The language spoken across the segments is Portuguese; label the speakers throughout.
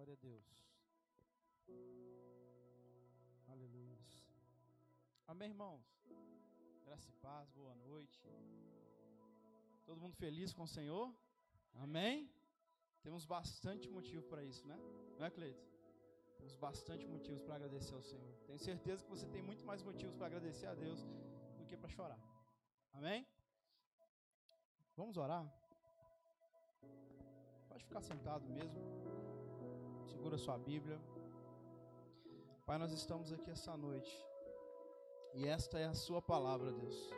Speaker 1: Glória a Deus. Aleluia. Amém, irmãos? Graça e paz, boa noite. Todo mundo feliz com o Senhor? Amém? Temos bastante motivo para isso, né? Não é, Cleito? Temos bastante motivos para agradecer ao Senhor. Tenho certeza que você tem muito mais motivos para agradecer a Deus do que para chorar. Amém? Vamos orar? Pode ficar sentado mesmo. Segura sua Bíblia. Pai, nós estamos aqui essa noite. E esta é a sua palavra, Deus.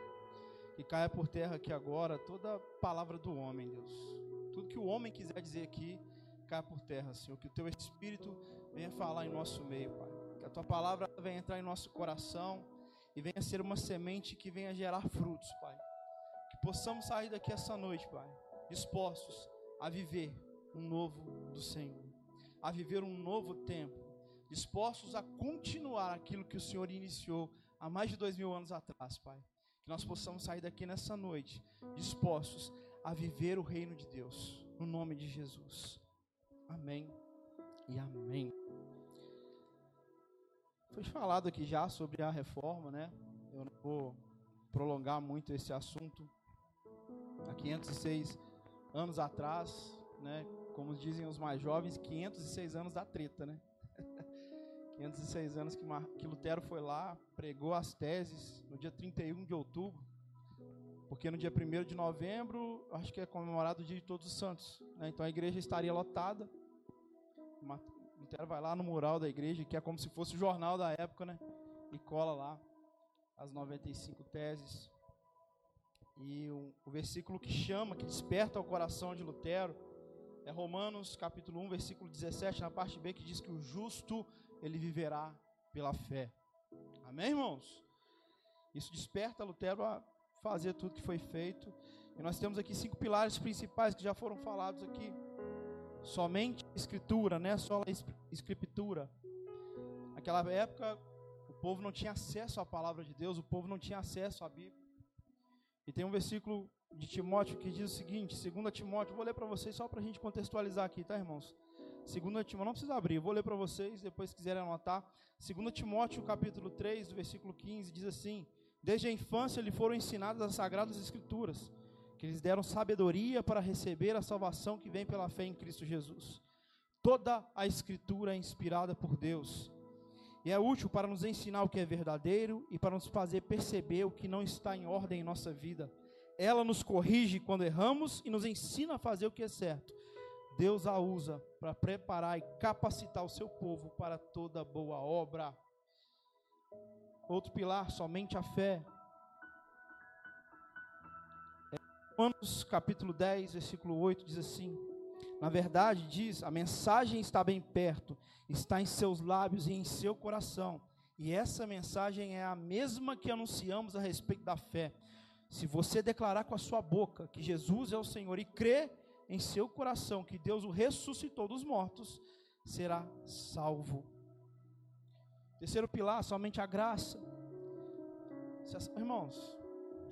Speaker 1: Que caia por terra aqui agora toda palavra do homem, Deus. Tudo que o homem quiser dizer aqui, caia por terra, Senhor. Que o teu Espírito venha falar em nosso meio, Pai. Que a tua palavra venha entrar em nosso coração e venha ser uma semente que venha gerar frutos, Pai. Que possamos sair daqui essa noite, Pai, dispostos a viver um novo do Senhor, a viver um novo tempo, dispostos a continuar aquilo que o Senhor iniciou há mais de dois mil anos atrás, Pai. Que nós possamos sair daqui nessa noite dispostos a viver o reino de Deus, no nome de Jesus. Amém e amém. Foi falado aqui já sobre a reforma, né? Eu não vou prolongar muito esse assunto. Há 506 anos atrás, né? Como dizem os mais jovens, 506 anos da treta, né? 506 anos que, que Lutero foi lá, pregou as teses no dia 31 de outubro, porque no dia 1 de novembro, acho que é comemorado o dia de Todos os Santos, né? Então a igreja estaria lotada. Lutero vai lá no mural da igreja, que é como se fosse o jornal da época, né? E cola lá as 95 teses. E o, o versículo que chama, que desperta o coração de Lutero, é Romanos capítulo 1, versículo 17, na parte B, que diz que o justo, ele viverá pela fé. Amém, irmãos? Isso desperta Lutero a fazer tudo que foi feito. E nós temos aqui cinco pilares principais que já foram falados aqui. Somente escritura, né? Só escritura. Naquela época, o povo não tinha acesso à palavra de Deus, o povo não tinha acesso à Bíblia. E tem um versículo de Timóteo que diz o seguinte, 2 Timóteo, vou ler para vocês só para a gente contextualizar aqui, tá, irmãos? 2 Timóteo, não precisa abrir, vou ler para vocês, depois se quiserem anotar. 2 Timóteo, capítulo 3, versículo 15, diz assim: Desde a infância lhe foram ensinadas as sagradas escrituras, que lhes deram sabedoria para receber a salvação que vem pela fé em Cristo Jesus. Toda a escritura é inspirada por Deus e é útil para nos ensinar o que é verdadeiro e para nos fazer perceber o que não está em ordem em nossa vida. Ela nos corrige quando erramos e nos ensina a fazer o que é certo. Deus a usa para preparar e capacitar o seu povo para toda boa obra. Outro pilar, somente a fé. Romanos capítulo 10, versículo 8 diz assim: Na verdade, diz, a mensagem está bem perto, está em seus lábios e em seu coração. E essa mensagem é a mesma que anunciamos a respeito da fé. Se você declarar com a sua boca que Jesus é o Senhor e crer em seu coração que Deus o ressuscitou dos mortos, será salvo. Terceiro pilar, somente a graça. Se a, irmãos,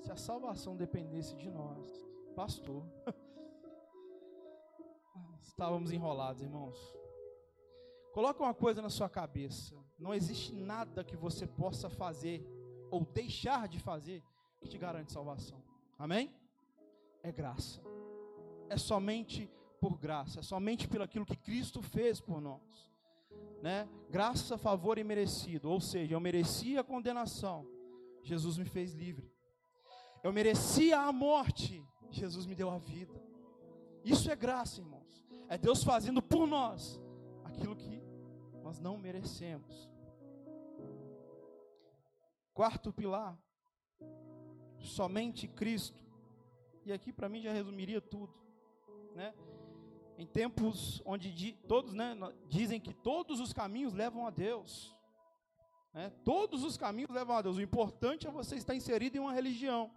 Speaker 1: se a salvação dependesse de nós, pastor, estávamos enrolados, irmãos. Coloca uma coisa na sua cabeça: não existe nada que você possa fazer ou deixar de fazer que te garante salvação. Amém? É graça. É somente por graça, é somente pelo aquilo que Cristo fez por nós. Né? Graça, favor e merecido, ou seja, eu merecia a condenação, Jesus me fez livre. Eu merecia a morte, Jesus me deu a vida. Isso é graça, irmãos. É Deus fazendo por nós aquilo que nós não merecemos. Quarto pilar, somente Cristo. E aqui para mim já resumiria tudo, né? Em tempos onde todos, né, dizem que todos os caminhos levam a Deus. Né? Todos os caminhos levam a Deus. O importante é você estar inserido em uma religião.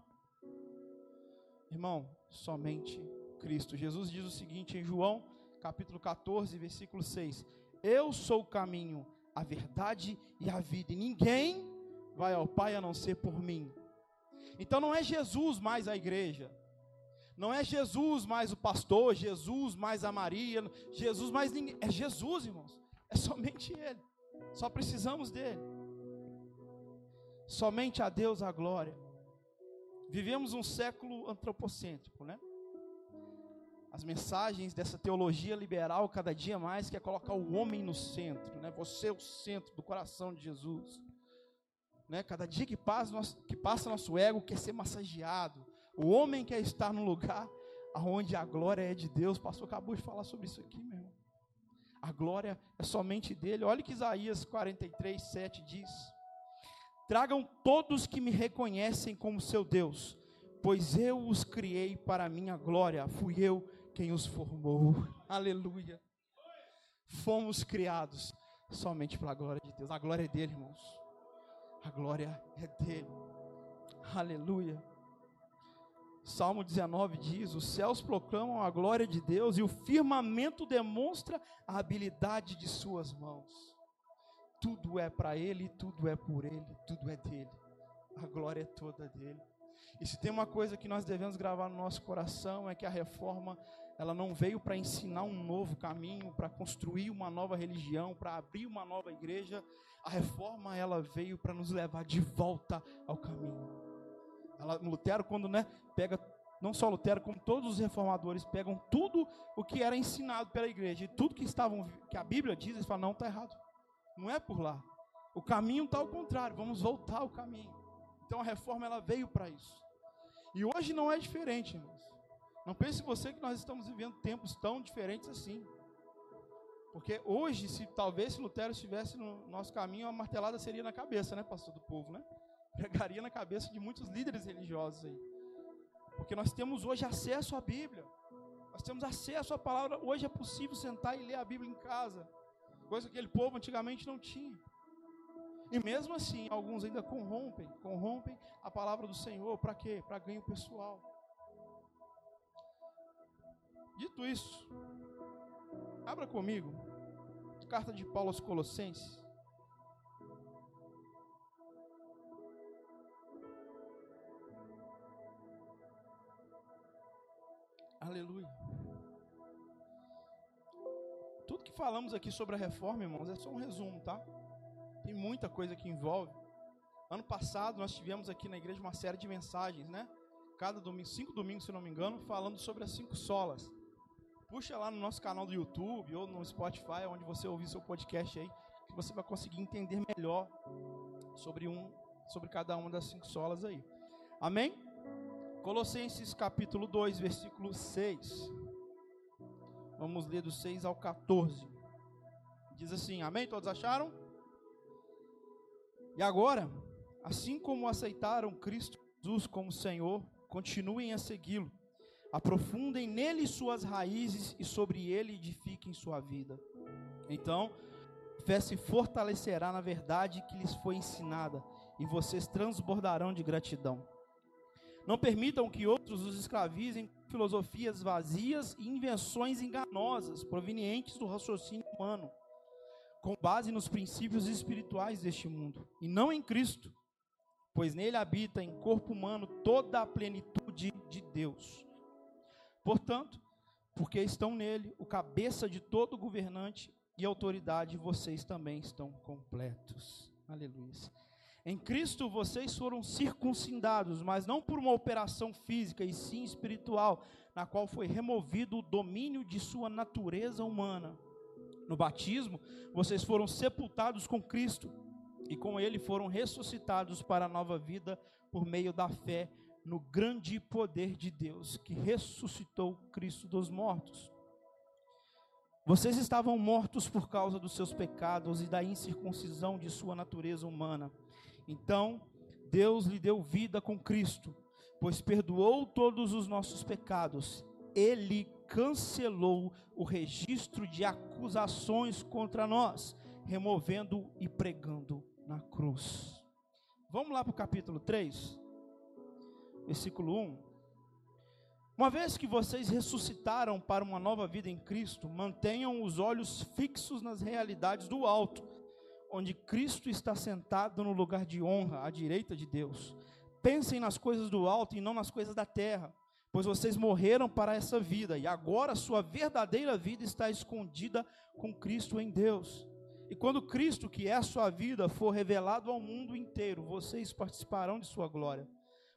Speaker 1: Irmão, somente Cristo. Jesus diz o seguinte em João, capítulo 14, versículo 6: Eu sou o caminho, a verdade e a vida, e ninguém vai ao Pai a não ser por mim. Então não é Jesus mais a igreja. Não é Jesus mais o pastor, Jesus mais a Maria, Jesus mais ninguém. É Jesus, irmãos. É somente Ele. Só precisamos dele. Somente a Deus a glória. Vivemos um século antropocêntrico, né? As mensagens dessa teologia liberal, cada dia mais, quer colocar o homem no centro, né? Você é o centro do coração de Jesus. Né? Cada dia que passa, nosso, que passa nosso ego quer ser massageado. O homem quer estar no lugar onde a glória é de Deus. O pastor acabou de falar sobre isso aqui, meu irmão. A glória é somente dele. Olha que Isaías 43, 7 diz. Tragam todos que me reconhecem como seu Deus, pois eu os criei para a minha glória, fui eu quem os formou. Aleluia. Fomos criados somente para a glória de Deus. A glória é dele, irmãos. A glória é dele. Aleluia. Salmo 19 diz: Os céus proclamam a glória de Deus e o firmamento demonstra a habilidade de Suas mãos. Tudo é para Ele, tudo é por Ele, tudo é dele. A glória é toda dele. E se tem uma coisa que nós devemos gravar no nosso coração é que a reforma ela não veio para ensinar um novo caminho, para construir uma nova religião, para abrir uma nova igreja. A reforma ela veio para nos levar de volta ao caminho. Ela, Lutero quando né, pega não só Lutero, como todos os reformadores pegam tudo o que era ensinado pela igreja e tudo que estavam que a Bíblia diz, eles falam não está errado. Não é por lá. O caminho está ao contrário, vamos voltar ao caminho. Então a reforma ela veio para isso. E hoje não é diferente, irmãos. Não pense você que nós estamos vivendo tempos tão diferentes assim. Porque hoje, se talvez se Lutero estivesse no nosso caminho, a martelada seria na cabeça, né, pastor do povo, né? Pregaria na cabeça de muitos líderes religiosos aí. Porque nós temos hoje acesso à Bíblia. Nós temos acesso à palavra. Hoje é possível sentar e ler a Bíblia em casa coisa que aquele povo antigamente não tinha. E mesmo assim, alguns ainda corrompem, corrompem a palavra do Senhor, para quê? Para ganho pessoal. Dito isso, abra comigo, carta de Paulo aos Colossenses. Aleluia. Tudo que falamos aqui sobre a reforma, irmãos, é só um resumo, tá? Tem muita coisa que envolve. Ano passado nós tivemos aqui na igreja uma série de mensagens, né? Cada domingo, cinco domingos, se não me engano, falando sobre as cinco solas. Puxa lá no nosso canal do YouTube ou no Spotify, onde você ouvir seu podcast aí, que você vai conseguir entender melhor sobre um, sobre cada uma das cinco solas aí. Amém? Colossenses capítulo 2, versículo 6. Vamos ler do 6 ao 14. Diz assim: Amém? Todos acharam? E agora, assim como aceitaram Cristo Jesus como Senhor, continuem a segui-lo. Aprofundem nele suas raízes e sobre ele edifiquem sua vida. Então, fé se fortalecerá na verdade que lhes foi ensinada, e vocês transbordarão de gratidão. Não permitam que outros os escravizem com filosofias vazias e invenções enganosas provenientes do raciocínio humano, com base nos princípios espirituais deste mundo, e não em Cristo, pois nele habita em corpo humano toda a plenitude de Deus. Portanto, porque estão nele, o cabeça de todo governante e autoridade, vocês também estão completos. Aleluia. Em Cristo vocês foram circuncidados, mas não por uma operação física, e sim espiritual, na qual foi removido o domínio de sua natureza humana. No batismo, vocês foram sepultados com Cristo, e com ele foram ressuscitados para a nova vida por meio da fé no grande poder de Deus, que ressuscitou Cristo dos mortos. Vocês estavam mortos por causa dos seus pecados e da incircuncisão de sua natureza humana então, Deus lhe deu vida com Cristo, pois perdoou todos os nossos pecados. Ele cancelou o registro de acusações contra nós, removendo e pregando na cruz. Vamos lá para o capítulo 3, versículo 1. Uma vez que vocês ressuscitaram para uma nova vida em Cristo, mantenham os olhos fixos nas realidades do alto onde Cristo está sentado no lugar de honra, à direita de Deus. Pensem nas coisas do alto e não nas coisas da terra, pois vocês morreram para essa vida, e agora sua verdadeira vida está escondida com Cristo em Deus. E quando Cristo, que é a sua vida, for revelado ao mundo inteiro, vocês participarão de sua glória.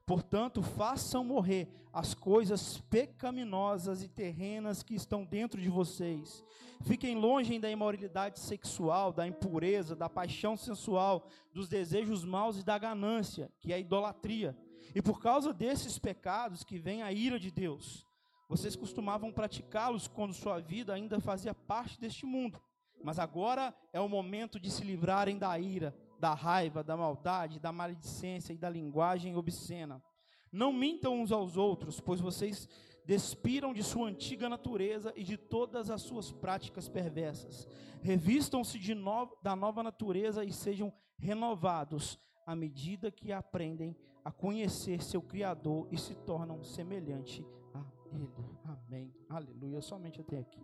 Speaker 1: Portanto, façam morrer as coisas pecaminosas e terrenas que estão dentro de vocês. Fiquem longe da imoralidade sexual, da impureza, da paixão sensual, dos desejos maus e da ganância, que é a idolatria. E por causa desses pecados que vem a ira de Deus. Vocês costumavam praticá-los quando sua vida ainda fazia parte deste mundo. Mas agora é o momento de se livrarem da ira, da raiva, da maldade, da maledicência e da linguagem obscena. Não mintam uns aos outros, pois vocês despiram de sua antiga natureza e de todas as suas práticas perversas. Revistam-se novo, da nova natureza e sejam renovados à medida que aprendem a conhecer seu Criador e se tornam semelhante a Ele. Amém. Aleluia. Somente até aqui.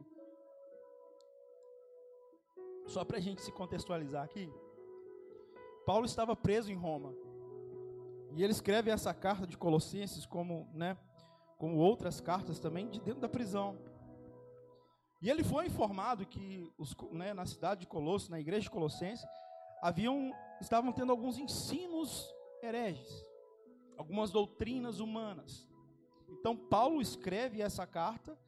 Speaker 1: Só para a gente se contextualizar aqui. Paulo estava preso em Roma. E ele escreve essa carta de Colossenses como, né, como outras cartas também de dentro da prisão. E ele foi informado que os, né, na cidade de Colosso, na igreja de Colossenses, haviam estavam tendo alguns ensinos hereges, algumas doutrinas humanas. Então Paulo escreve essa carta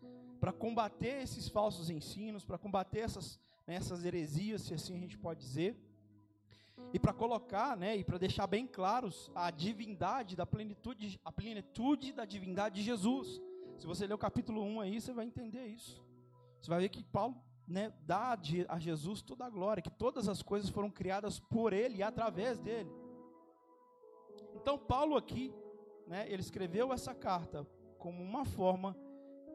Speaker 1: para combater esses falsos ensinos, para combater essas, né, essas heresias, se assim a gente pode dizer e para colocar, né, e para deixar bem claros a divindade da plenitude, a plenitude da divindade de Jesus. Se você ler o capítulo 1 aí, você vai entender isso. Você vai ver que Paulo, né, dá a Jesus toda a glória, que todas as coisas foram criadas por ele e através dele. Então Paulo aqui, né, ele escreveu essa carta como uma forma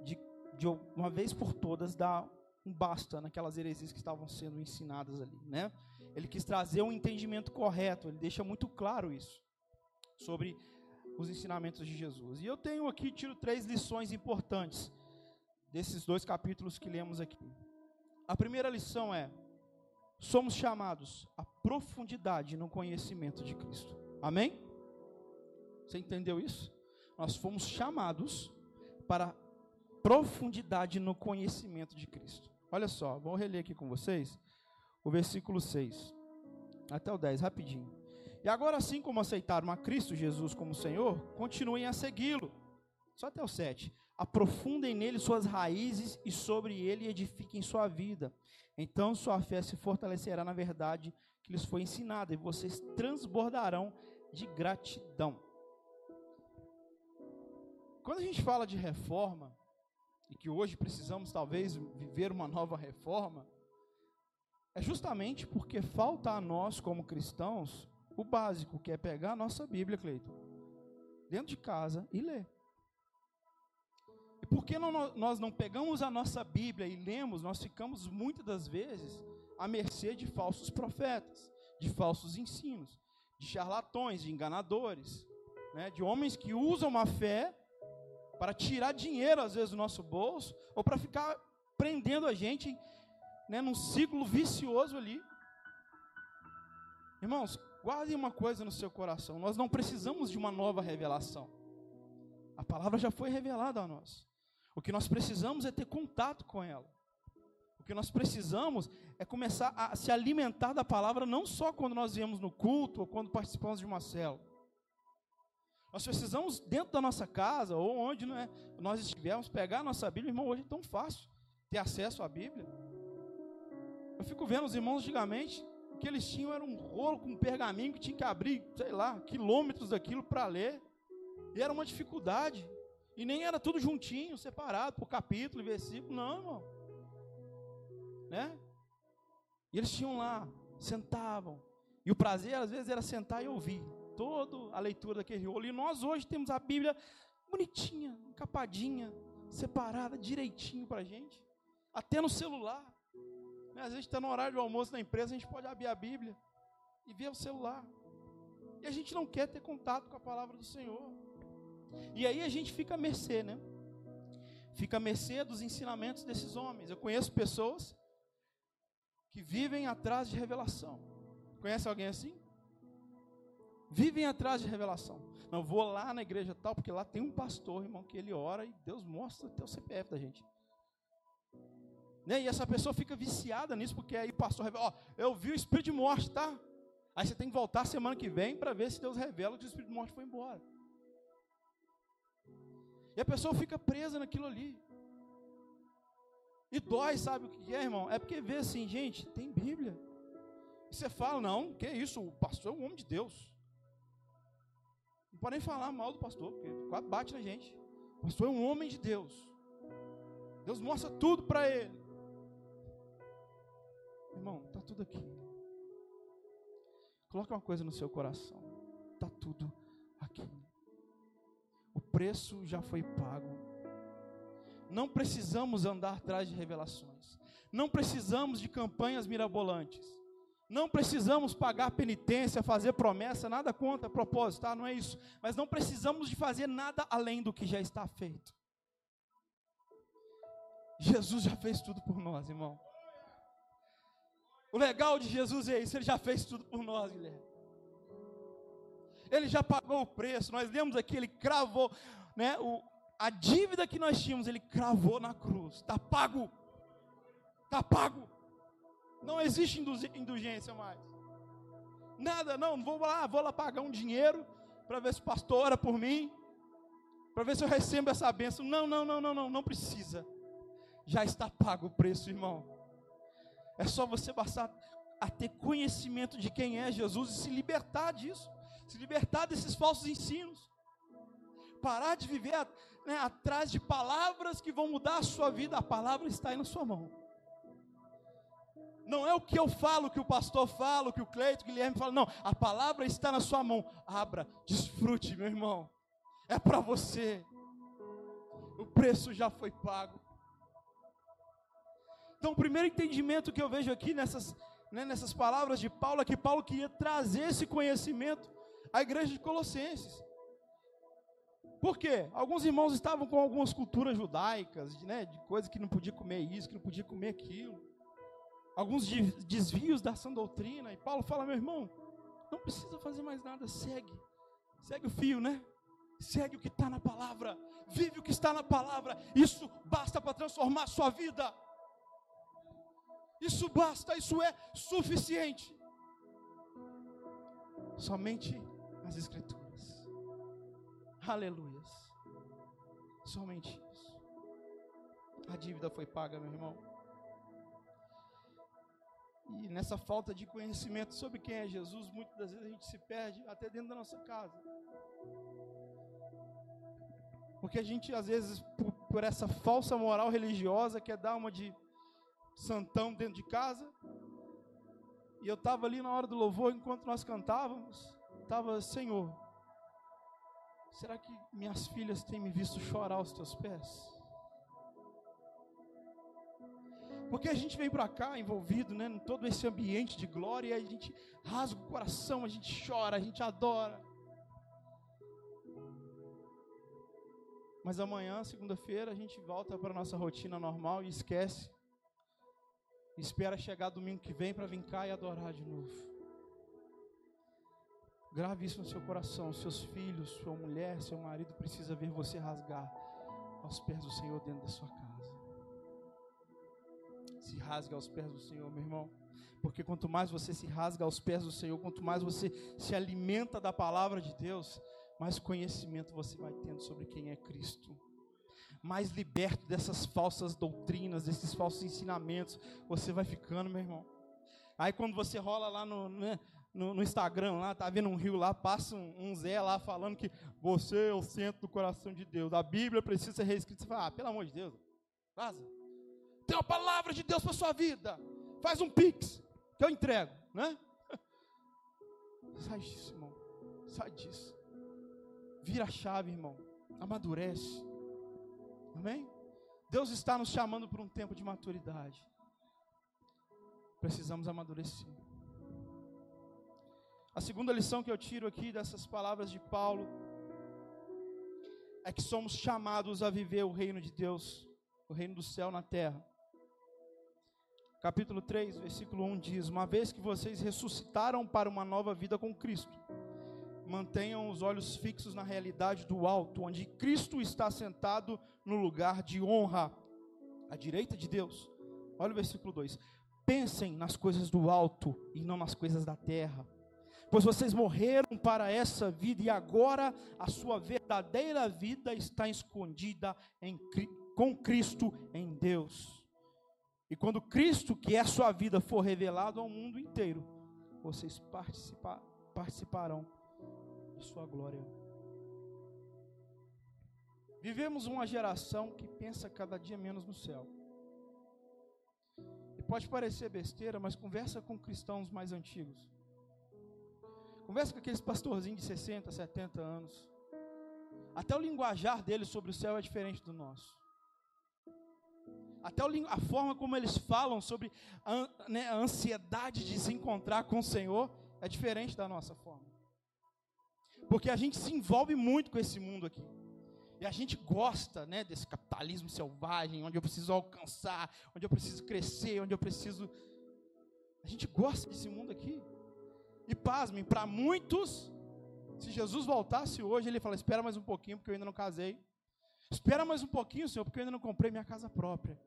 Speaker 1: de, de uma vez por todas dar um basta naquelas heresias que estavam sendo ensinadas ali, né? Ele quis trazer um entendimento correto, ele deixa muito claro isso sobre os ensinamentos de Jesus. E eu tenho aqui, tiro três lições importantes desses dois capítulos que lemos aqui. A primeira lição é: somos chamados à profundidade no conhecimento de Cristo. Amém? Você entendeu isso? Nós fomos chamados para profundidade no conhecimento de Cristo. Olha só, vou reler aqui com vocês o versículo 6 até o 10, rapidinho. E agora, assim como aceitaram a Cristo Jesus como Senhor, continuem a segui-lo. Só até o 7. Aprofundem nele suas raízes e sobre ele edifiquem sua vida. Então sua fé se fortalecerá na verdade que lhes foi ensinada e vocês transbordarão de gratidão. Quando a gente fala de reforma, e que hoje precisamos talvez viver uma nova reforma, é justamente porque falta a nós, como cristãos, o básico, que é pegar a nossa Bíblia, Cleiton, dentro de casa e ler. E por que não, nós não pegamos a nossa Bíblia e lemos, nós ficamos muitas das vezes à mercê de falsos profetas, de falsos ensinos, de charlatões, de enganadores, né, de homens que usam a fé para tirar dinheiro, às vezes, do nosso bolso, ou para ficar prendendo a gente né, num ciclo vicioso ali. Irmãos, guardem uma coisa no seu coração: nós não precisamos de uma nova revelação. A palavra já foi revelada a nós. O que nós precisamos é ter contato com ela. O que nós precisamos é começar a se alimentar da palavra não só quando nós viemos no culto ou quando participamos de uma célula. Nós precisamos, dentro da nossa casa ou onde é, nós estivermos, pegar a nossa Bíblia. Irmão, hoje é tão fácil ter acesso à Bíblia. Eu fico vendo os irmãos antigamente, o que eles tinham era um rolo com um pergaminho que tinha que abrir, sei lá, quilômetros daquilo para ler. E era uma dificuldade. E nem era tudo juntinho, separado por capítulo e versículo, não, irmão. Né? E eles tinham lá, sentavam. E o prazer, às vezes, era sentar e ouvir toda a leitura daquele rolo. E nós hoje temos a Bíblia bonitinha, encapadinha, separada direitinho para gente. Até no celular. Né? Às vezes está no horário do almoço na empresa, a gente pode abrir a Bíblia e ver o celular. E a gente não quer ter contato com a palavra do Senhor. E aí a gente fica à mercê, né? Fica à mercê dos ensinamentos desses homens. Eu conheço pessoas que vivem atrás de revelação. Conhece alguém assim? Vivem atrás de revelação. Não vou lá na igreja tal, porque lá tem um pastor, irmão, que ele ora e Deus mostra até o CPF da gente. Né? E essa pessoa fica viciada nisso, porque aí o pastor revela, ó, eu vi o espírito de morte, tá? Aí você tem que voltar semana que vem para ver se Deus revela que o espírito de morte foi embora. E a pessoa fica presa naquilo ali. E dói, sabe o que é, irmão? É porque vê assim, gente, tem Bíblia. E você fala, não, que isso, o pastor é um homem de Deus. Não pode nem falar mal do pastor, porque quase bate na gente. O pastor é um homem de Deus. Deus mostra tudo para ele. Irmão, está tudo aqui. Coloque uma coisa no seu coração. Está tudo aqui. O preço já foi pago. Não precisamos andar atrás de revelações. Não precisamos de campanhas mirabolantes. Não precisamos pagar penitência, fazer promessa, nada contra propósito, tá? Não é isso. Mas não precisamos de fazer nada além do que já está feito. Jesus já fez tudo por nós, irmão. O legal de Jesus é isso, ele já fez tudo por nós, Guilherme. Ele já pagou o preço. Nós lemos aqui, ele cravou, né, o, a dívida que nós tínhamos, ele cravou na cruz. Está pago. Está pago. Não existe indulgência mais. Nada, não, vou lá, vou lá pagar um dinheiro para ver se o pastor ora por mim, para ver se eu recebo essa bênção. Não, não, não, não, não, não precisa. Já está pago o preço, irmão. É só você passar a ter conhecimento de quem é Jesus e se libertar disso, se libertar desses falsos ensinos. Parar de viver né, atrás de palavras que vão mudar a sua vida. A palavra está aí na sua mão. Não é o que eu falo, que o pastor fala, que o Cleito, o Guilherme fala. Não, a palavra está na sua mão. Abra, desfrute, meu irmão. É para você. O preço já foi pago. Então, o primeiro entendimento que eu vejo aqui nessas, né, nessas palavras de Paulo é que Paulo queria trazer esse conhecimento à igreja de Colossenses. Por quê? Alguns irmãos estavam com algumas culturas judaicas, né, de coisas que não podia comer isso, que não podia comer aquilo. Alguns desvios da sã doutrina. E Paulo fala, meu irmão, não precisa fazer mais nada, segue. Segue o fio, né? Segue o que está na palavra. Vive o que está na palavra. Isso basta para transformar a sua vida. Isso basta, isso é suficiente. Somente as Escrituras. Aleluias. Somente isso. A dívida foi paga, meu irmão. E nessa falta de conhecimento sobre quem é Jesus, muitas das vezes a gente se perde até dentro da nossa casa. Porque a gente, às vezes, por, por essa falsa moral religiosa, quer dar uma de santão dentro de casa. E eu estava ali na hora do louvor, enquanto nós cantávamos, estava, Senhor, será que minhas filhas têm me visto chorar aos teus pés? Porque a gente vem para cá envolvido né, em todo esse ambiente de glória, e a gente rasga o coração, a gente chora, a gente adora. Mas amanhã, segunda-feira, a gente volta para nossa rotina normal e esquece espera chegar domingo que vem para vir cá e adorar de novo. Grave isso no seu coração. Seus filhos, sua mulher, seu marido precisa ver você rasgar aos pés do Senhor dentro da sua casa. Se rasga aos pés do Senhor, meu irmão. Porque quanto mais você se rasga aos pés do Senhor, quanto mais você se alimenta da palavra de Deus, mais conhecimento você vai tendo sobre quem é Cristo mais liberto dessas falsas doutrinas, desses falsos ensinamentos, você vai ficando, meu irmão. Aí quando você rola lá no, né, no, no, Instagram, lá, tá vendo um rio lá, passa um, um, Zé lá falando que você é o centro do coração de Deus. A Bíblia precisa ser reescrita. Você fala, ah, pelo amor de Deus, vaza. Tem uma palavra de Deus para sua vida. Faz um pix, que eu entrego, né? Sai disso, irmão. Sai disso. Vira a chave, irmão. Amadurece. Amém? Deus está nos chamando para um tempo de maturidade. Precisamos amadurecer. A segunda lição que eu tiro aqui dessas palavras de Paulo é que somos chamados a viver o reino de Deus, o reino do céu na terra. Capítulo 3, versículo 1 diz: Uma vez que vocês ressuscitaram para uma nova vida com Cristo, mantenham os olhos fixos na realidade do alto, onde Cristo está sentado no lugar de honra, à direita de Deus. Olha o versículo 2: Pensem nas coisas do alto e não nas coisas da terra, pois vocês morreram para essa vida e agora a sua verdadeira vida está escondida em, com Cristo em Deus. E quando Cristo, que é a sua vida, for revelado ao mundo inteiro, vocês participa, participarão sua glória. Vivemos uma geração que pensa cada dia menos no céu. E pode parecer besteira, mas conversa com cristãos mais antigos. Conversa com aqueles pastorzinhos de 60, 70 anos. Até o linguajar deles sobre o céu é diferente do nosso. Até a forma como eles falam sobre né, a ansiedade de se encontrar com o Senhor é diferente da nossa forma. Porque a gente se envolve muito com esse mundo aqui. E a gente gosta né, desse capitalismo selvagem, onde eu preciso alcançar, onde eu preciso crescer, onde eu preciso. A gente gosta desse mundo aqui. E pasmem, para muitos, se Jesus voltasse hoje, ele fala: Espera mais um pouquinho, porque eu ainda não casei. Espera mais um pouquinho, Senhor, porque eu ainda não comprei minha casa própria.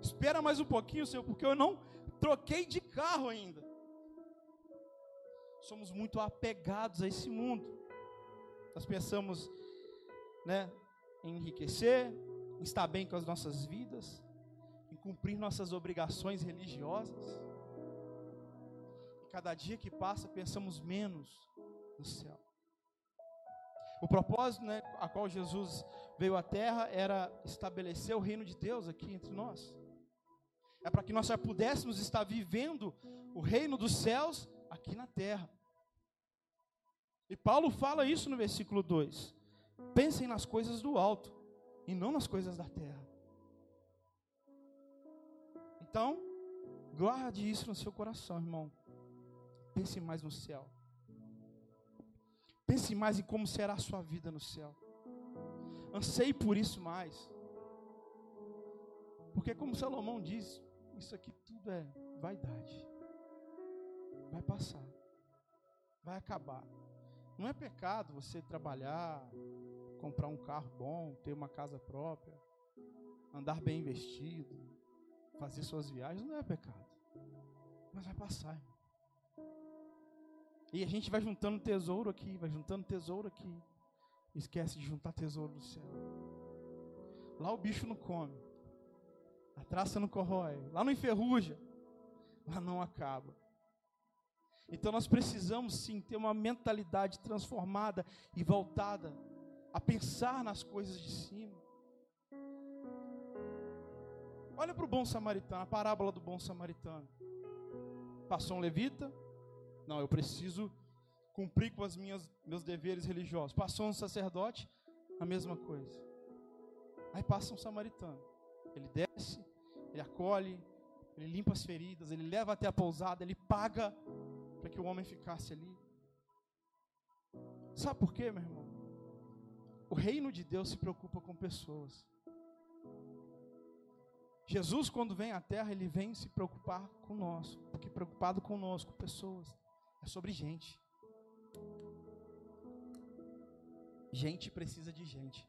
Speaker 1: Espera mais um pouquinho, Senhor, porque eu não troquei de carro ainda. Somos muito apegados a esse mundo. Nós pensamos né, em enriquecer, em estar bem com as nossas vidas, em cumprir nossas obrigações religiosas. E cada dia que passa, pensamos menos no céu. O propósito né, a qual Jesus veio à terra era estabelecer o reino de Deus aqui entre nós. É para que nós já pudéssemos estar vivendo o reino dos céus aqui na terra. E Paulo fala isso no versículo 2. Pensem nas coisas do alto e não nas coisas da terra. Então, guarde isso no seu coração, irmão. Pense mais no céu. Pense mais em como será a sua vida no céu. Anseie por isso mais. Porque, como Salomão diz, isso aqui tudo é vaidade. Vai passar. Vai acabar. Não é pecado você trabalhar, comprar um carro bom, ter uma casa própria, andar bem vestido, fazer suas viagens, não é pecado. Mas vai passar. Irmão. E a gente vai juntando tesouro aqui, vai juntando tesouro aqui. Esquece de juntar tesouro no céu. Lá o bicho não come. A traça não corrói. Lá não enferruja. Lá não acaba. Então nós precisamos sim ter uma mentalidade transformada e voltada a pensar nas coisas de cima. Olha para o bom samaritano, a parábola do bom samaritano. Passou um levita, não, eu preciso cumprir com minhas meus deveres religiosos. Passou um sacerdote, a mesma coisa. Aí passa um samaritano. Ele desce, ele acolhe, ele limpa as feridas, ele leva até a pousada, ele paga para que o homem ficasse ali. Sabe por quê, meu irmão? O reino de Deus se preocupa com pessoas. Jesus, quando vem à terra, ele vem se preocupar com nós, porque preocupado conosco, pessoas. É sobre gente. Gente precisa de gente.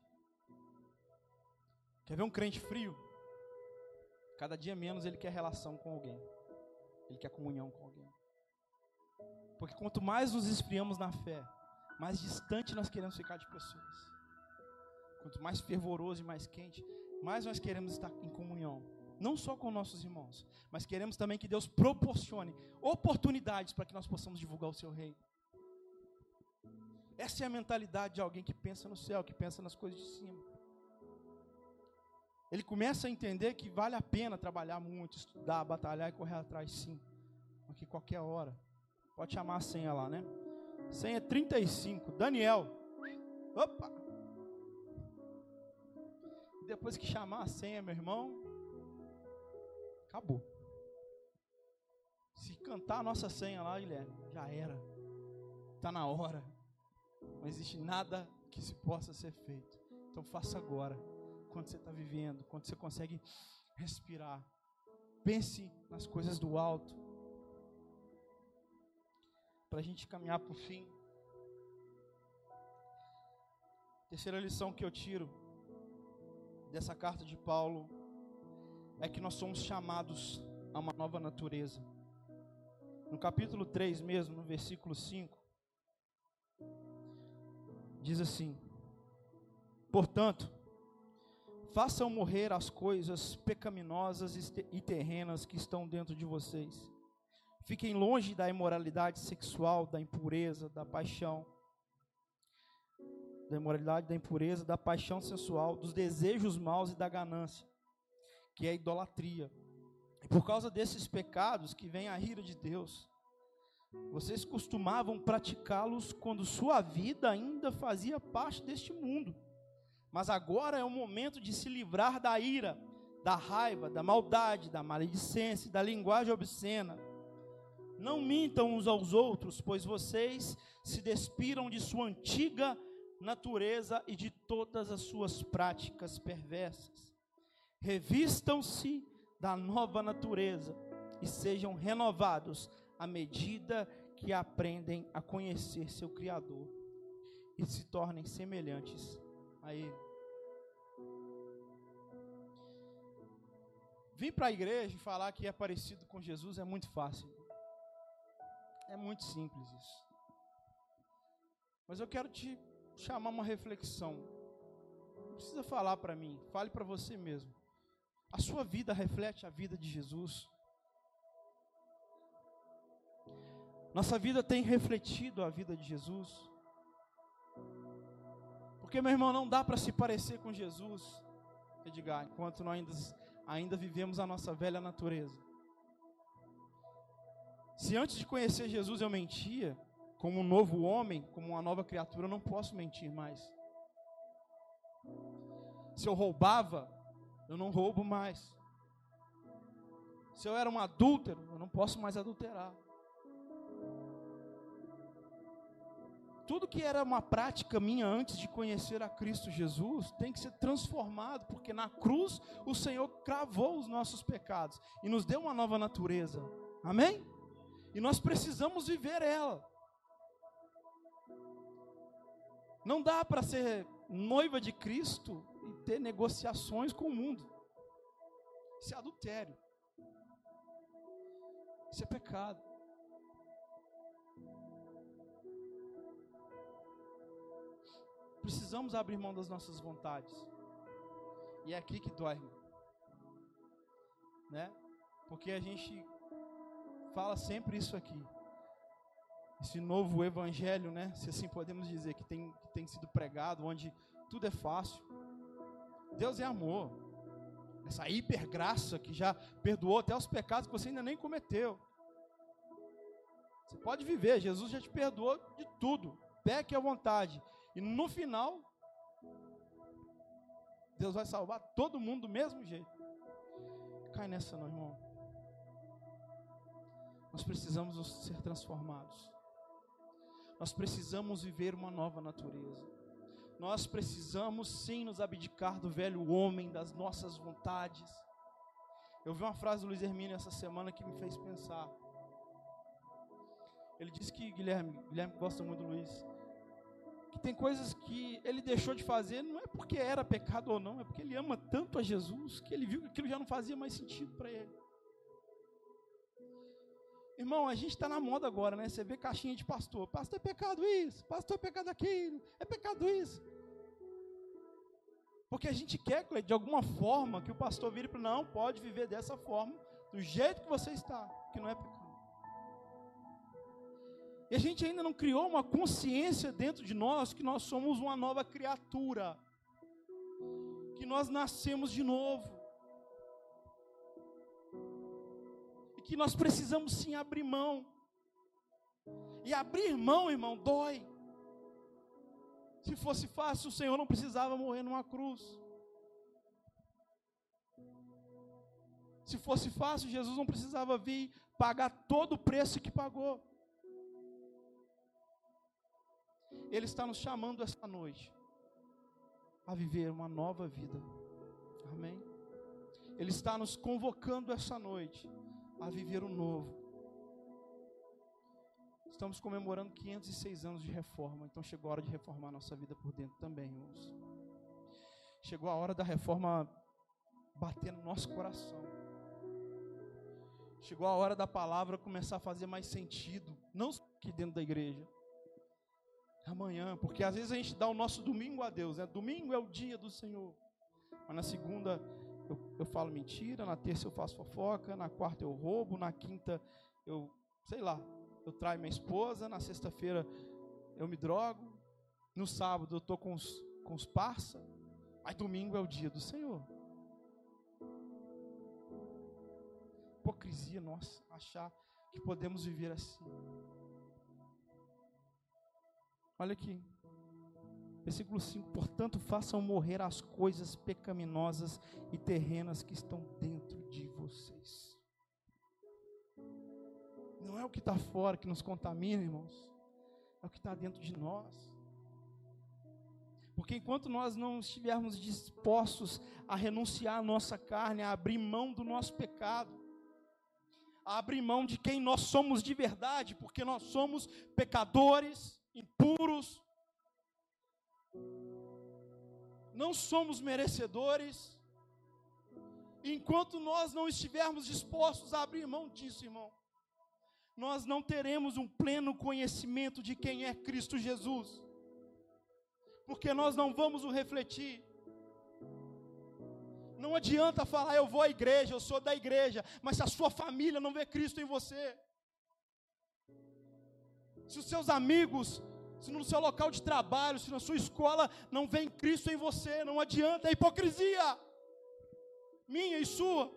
Speaker 1: Quer ver um crente frio? Cada dia menos ele quer relação com alguém. Ele quer comunhão com alguém. Porque quanto mais nos esfriamos na fé, mais distante nós queremos ficar de pessoas. Quanto mais fervoroso e mais quente, mais nós queremos estar em comunhão. Não só com nossos irmãos, mas queremos também que Deus proporcione oportunidades para que nós possamos divulgar o seu reino. Essa é a mentalidade de alguém que pensa no céu, que pensa nas coisas de cima. Ele começa a entender que vale a pena trabalhar muito, estudar, batalhar e correr atrás, sim. Porque qualquer hora Pode chamar a senha lá, né? Senha 35. Daniel. Opa! Depois que chamar a senha, meu irmão, acabou. Se cantar a nossa senha lá, Guilherme, já era. Está na hora. Não existe nada que se possa ser feito. Então faça agora. Quando você está vivendo, quando você consegue respirar. Pense nas coisas do alto para a gente caminhar para o fim. Terceira lição que eu tiro dessa carta de Paulo é que nós somos chamados a uma nova natureza. No capítulo 3 mesmo, no versículo 5, diz assim: Portanto, façam morrer as coisas pecaminosas e terrenas que estão dentro de vocês. Fiquem longe da imoralidade sexual, da impureza, da paixão, da imoralidade, da impureza, da paixão sensual, dos desejos maus e da ganância, que é a idolatria. E por causa desses pecados que vem a ira de Deus, vocês costumavam praticá-los quando sua vida ainda fazia parte deste mundo. Mas agora é o momento de se livrar da ira, da raiva, da maldade, da maledicência, da linguagem obscena. Não mintam uns aos outros, pois vocês se despiram de sua antiga natureza e de todas as suas práticas perversas. Revistam-se da nova natureza e sejam renovados à medida que aprendem a conhecer seu Criador e se tornem semelhantes a Ele. Vir para a igreja e falar que é parecido com Jesus é muito fácil. É muito simples isso. Mas eu quero te chamar uma reflexão. Não precisa falar para mim, fale para você mesmo. A sua vida reflete a vida de Jesus? Nossa vida tem refletido a vida de Jesus? Porque, meu irmão, não dá para se parecer com Jesus, Edgar, enquanto nós ainda, ainda vivemos a nossa velha natureza. Se antes de conhecer Jesus eu mentia, como um novo homem, como uma nova criatura, eu não posso mentir mais. Se eu roubava, eu não roubo mais. Se eu era um adúltero, eu não posso mais adulterar. Tudo que era uma prática minha antes de conhecer a Cristo Jesus tem que ser transformado, porque na cruz o Senhor cravou os nossos pecados e nos deu uma nova natureza. Amém? E nós precisamos viver ela. Não dá para ser noiva de Cristo e ter negociações com o mundo. Isso é adultério. Isso é pecado. Precisamos abrir mão das nossas vontades. E é aqui que dói. Né? Porque a gente fala sempre isso aqui esse novo evangelho, né? Se assim podemos dizer, que tem, que tem sido pregado, onde tudo é fácil. Deus é amor. Essa hipergraça que já perdoou até os pecados que você ainda nem cometeu. Você pode viver, Jesus já te perdoou de tudo. Peque à vontade. E no final, Deus vai salvar todo mundo do mesmo jeito. Cai nessa não, irmão. Nós precisamos ser transformados. Nós precisamos viver uma nova natureza. Nós precisamos sim nos abdicar do velho homem, das nossas vontades. Eu vi uma frase do Luiz Hermínio essa semana que me fez pensar. Ele disse que Guilherme, Guilherme gosta muito do Luiz, que tem coisas que ele deixou de fazer, não é porque era pecado ou não, é porque ele ama tanto a Jesus que ele viu que aquilo já não fazia mais sentido para ele. Irmão, a gente está na moda agora, né? Você vê caixinha de pastor. Pastor é pecado isso, pastor é pecado aquilo, é pecado isso. Porque a gente quer, de alguma forma, que o pastor vire para não, pode viver dessa forma, do jeito que você está, que não é pecado. E a gente ainda não criou uma consciência dentro de nós que nós somos uma nova criatura, que nós nascemos de novo. Que nós precisamos sim abrir mão. E abrir mão, irmão, dói. Se fosse fácil, o Senhor não precisava morrer numa cruz. Se fosse fácil, Jesus não precisava vir pagar todo o preço que pagou. Ele está nos chamando esta noite a viver uma nova vida. Amém? Ele está nos convocando essa noite a viver o novo. Estamos comemorando 506 anos de reforma, então chegou a hora de reformar nossa vida por dentro também, irmãos. Chegou a hora da reforma bater no nosso coração. Chegou a hora da palavra começar a fazer mais sentido, não só aqui dentro da igreja. Amanhã, porque às vezes a gente dá o nosso domingo a Deus, né? Domingo é o dia do Senhor. Mas na segunda eu, eu falo mentira, na terça eu faço fofoca, na quarta eu roubo, na quinta eu, sei lá, eu traio minha esposa, na sexta-feira eu me drogo, no sábado eu estou com os, com os parça, mas domingo é o dia do Senhor. Hipocrisia nossa, achar que podemos viver assim. Olha aqui. Versículo 5: Portanto, façam morrer as coisas pecaminosas e terrenas que estão dentro de vocês. Não é o que está fora que nos contamina, irmãos, é o que está dentro de nós. Porque enquanto nós não estivermos dispostos a renunciar à nossa carne, a abrir mão do nosso pecado, a abrir mão de quem nós somos de verdade, porque nós somos pecadores, impuros, não somos merecedores. Enquanto nós não estivermos dispostos a abrir mão disso, irmão, nós não teremos um pleno conhecimento de quem é Cristo Jesus, porque nós não vamos o refletir. Não adianta falar, eu vou à igreja, eu sou da igreja, mas se a sua família não vê Cristo em você, se os seus amigos se no seu local de trabalho, se na sua escola não vem Cristo em você, não adianta, é hipocrisia, minha e sua.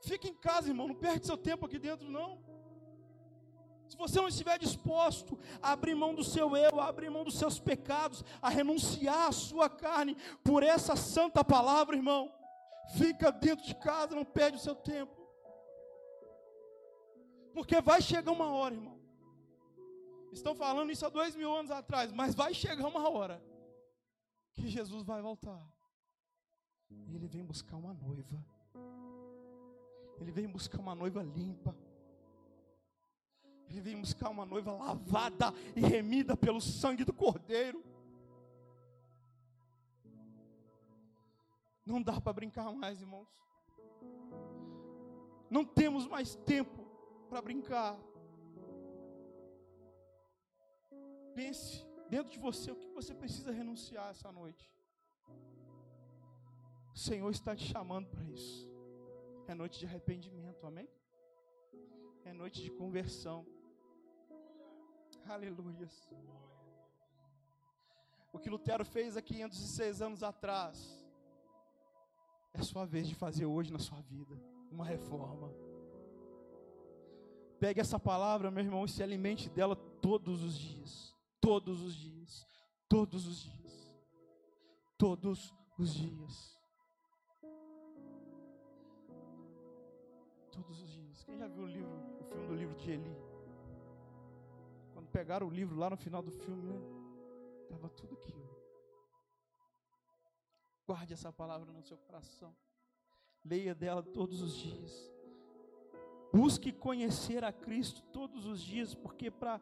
Speaker 1: Fique em casa, irmão, não perde seu tempo aqui dentro, não. Se você não estiver disposto a abrir mão do seu eu, a abrir mão dos seus pecados, a renunciar à sua carne por essa santa palavra, irmão, fica dentro de casa, não perde o seu tempo. Porque vai chegar uma hora, irmão, Estão falando isso há dois mil anos atrás, mas vai chegar uma hora que Jesus vai voltar. E ele vem buscar uma noiva. Ele vem buscar uma noiva limpa. Ele vem buscar uma noiva lavada e remida pelo sangue do Cordeiro. Não dá para brincar mais, irmãos. Não temos mais tempo para brincar. Pense dentro de você o que você precisa renunciar essa noite. O Senhor está te chamando para isso. É noite de arrependimento, amém? É noite de conversão. Aleluias. O que Lutero fez há 506 anos atrás, é sua vez de fazer hoje na sua vida uma reforma. Pegue essa palavra, meu irmão, e se alimente dela todos os dias todos os dias, todos os dias, todos os dias. Todos os dias. Quem já viu o livro, o filme do livro de Eli? Quando pegaram o livro lá no final do filme, né? Tava tudo aquilo. Guarde essa palavra no seu coração. Leia dela todos os dias. Busque conhecer a Cristo todos os dias, porque para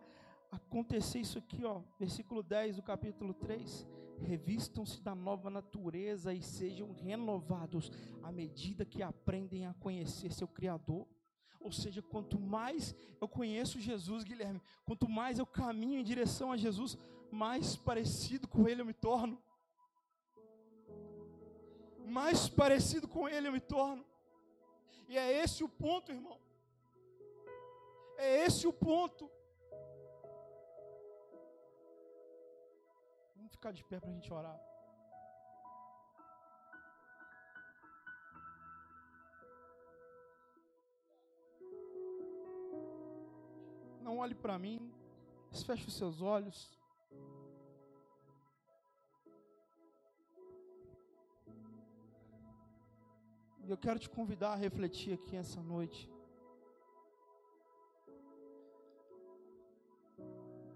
Speaker 1: acontecer isso aqui, ó, versículo 10 do capítulo 3. Revistam-se da nova natureza e sejam renovados à medida que aprendem a conhecer seu Criador. Ou seja, quanto mais eu conheço Jesus, Guilherme, quanto mais eu caminho em direção a Jesus, mais parecido com Ele eu me torno. Mais parecido com Ele eu me torno. E é esse o ponto, irmão. É esse o ponto. Ficar de pé para a gente orar. Não olhe para mim, feche os seus olhos. E eu quero te convidar a refletir aqui essa noite.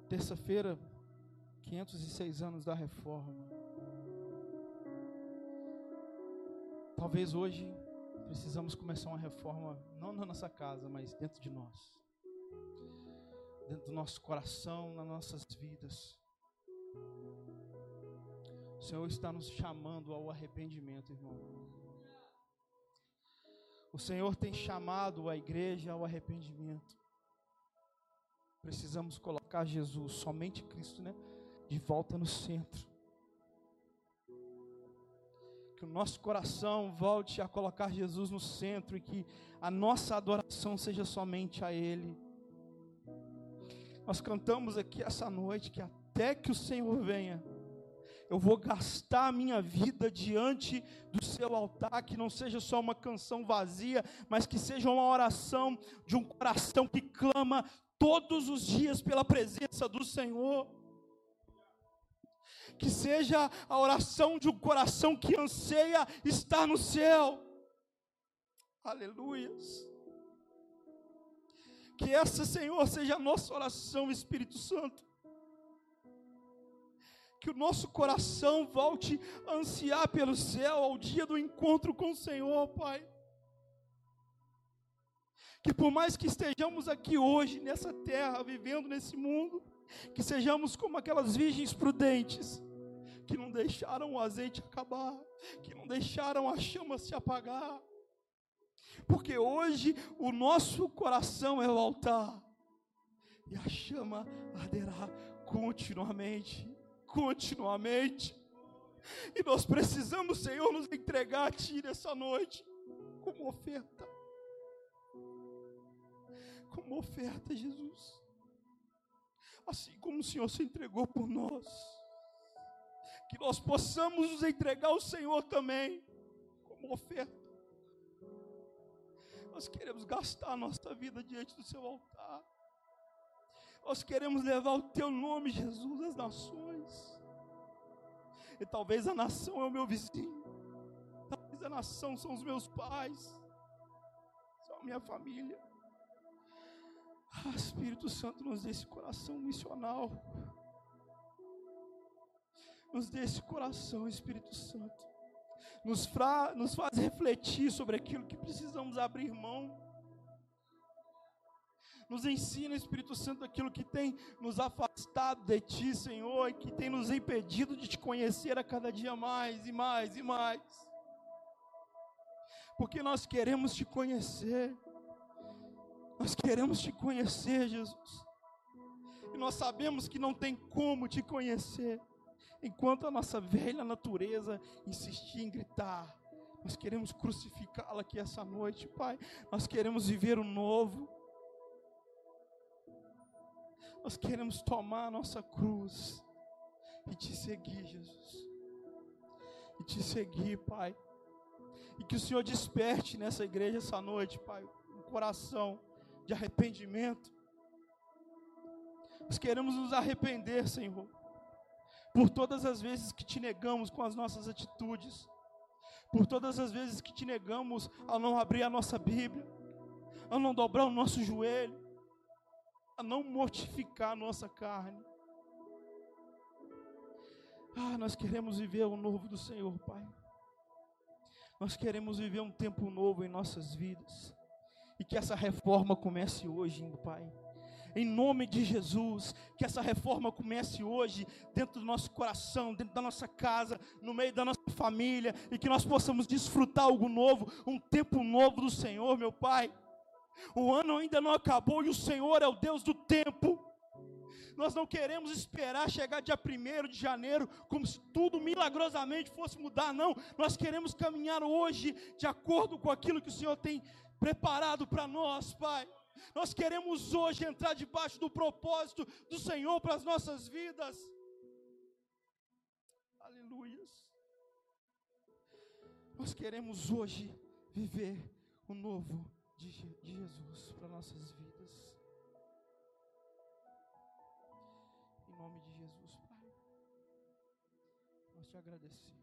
Speaker 1: Terça-feira, 506 anos da reforma. Talvez hoje precisamos começar uma reforma, não na nossa casa, mas dentro de nós, dentro do nosso coração, nas nossas vidas. O Senhor está nos chamando ao arrependimento, irmão. O Senhor tem chamado a igreja ao arrependimento. Precisamos colocar Jesus, somente Cristo, né? De volta no centro. Que o nosso coração volte a colocar Jesus no centro e que a nossa adoração seja somente a Ele. Nós cantamos aqui essa noite que até que o Senhor venha, eu vou gastar a minha vida diante do seu altar, que não seja só uma canção vazia, mas que seja uma oração de um coração que clama todos os dias pela presença do Senhor. Que seja a oração de um coração que anseia estar no céu. Aleluias. Que essa, Senhor, seja a nossa oração, Espírito Santo que o nosso coração volte a ansiar pelo céu ao dia do encontro com o Senhor, Pai. Que por mais que estejamos aqui hoje nessa terra, vivendo nesse mundo, que sejamos como aquelas virgens prudentes, que não deixaram o azeite acabar, que não deixaram a chama se apagar. Porque hoje o nosso coração é o altar, e a chama arderá continuamente continuamente. E nós precisamos, Senhor, nos entregar a Ti nessa noite, como oferta. Como oferta, Jesus. Assim como o Senhor se entregou por nós, que nós possamos nos entregar ao Senhor também, como oferta. Nós queremos gastar a nossa vida diante do Seu altar. Nós queremos levar o Teu nome, Jesus, às nações. E talvez a nação é o meu vizinho. Talvez a nação são os meus pais. São a minha família. Ah, Espírito Santo, nos dê esse coração missional. Nos dê esse coração, Espírito Santo. Nos, fra, nos faz refletir sobre aquilo que precisamos abrir mão nos ensina, Espírito Santo, aquilo que tem nos afastado de Ti, Senhor, e que tem nos impedido de Te conhecer a cada dia mais e mais e mais. Porque nós queremos Te conhecer, nós queremos Te conhecer, Jesus, e nós sabemos que não tem como Te conhecer, enquanto a nossa velha natureza insistir em gritar. Nós queremos crucificá-la aqui essa noite, Pai. Nós queremos viver o novo. Nós queremos tomar a nossa cruz e te seguir, Jesus. E te seguir, Pai. E que o Senhor desperte nessa igreja essa noite, Pai, um coração de arrependimento. Nós queremos nos arrepender, Senhor, por todas as vezes que te negamos com as nossas atitudes, por todas as vezes que te negamos a não abrir a nossa Bíblia, a não dobrar o nosso joelho, a não mortificar a nossa carne. Ah, nós queremos viver o novo do Senhor, Pai. Nós queremos viver um tempo novo em nossas vidas. E que essa reforma comece hoje, Pai. Em nome de Jesus, que essa reforma comece hoje, dentro do nosso coração, dentro da nossa casa, no meio da nossa família, e que nós possamos desfrutar algo novo, um tempo novo do Senhor, meu Pai. O ano ainda não acabou e o Senhor é o Deus do tempo. Nós não queremos esperar chegar dia 1 de janeiro, como se tudo milagrosamente fosse mudar, não. Nós queremos caminhar hoje de acordo com aquilo que o Senhor tem preparado para nós, Pai. Nós queremos hoje entrar debaixo do propósito do Senhor para as nossas vidas. Aleluias. Nós queremos hoje viver o novo de, de Jesus para nossas vidas. Em nome de Jesus, Pai, nós te agradecemos.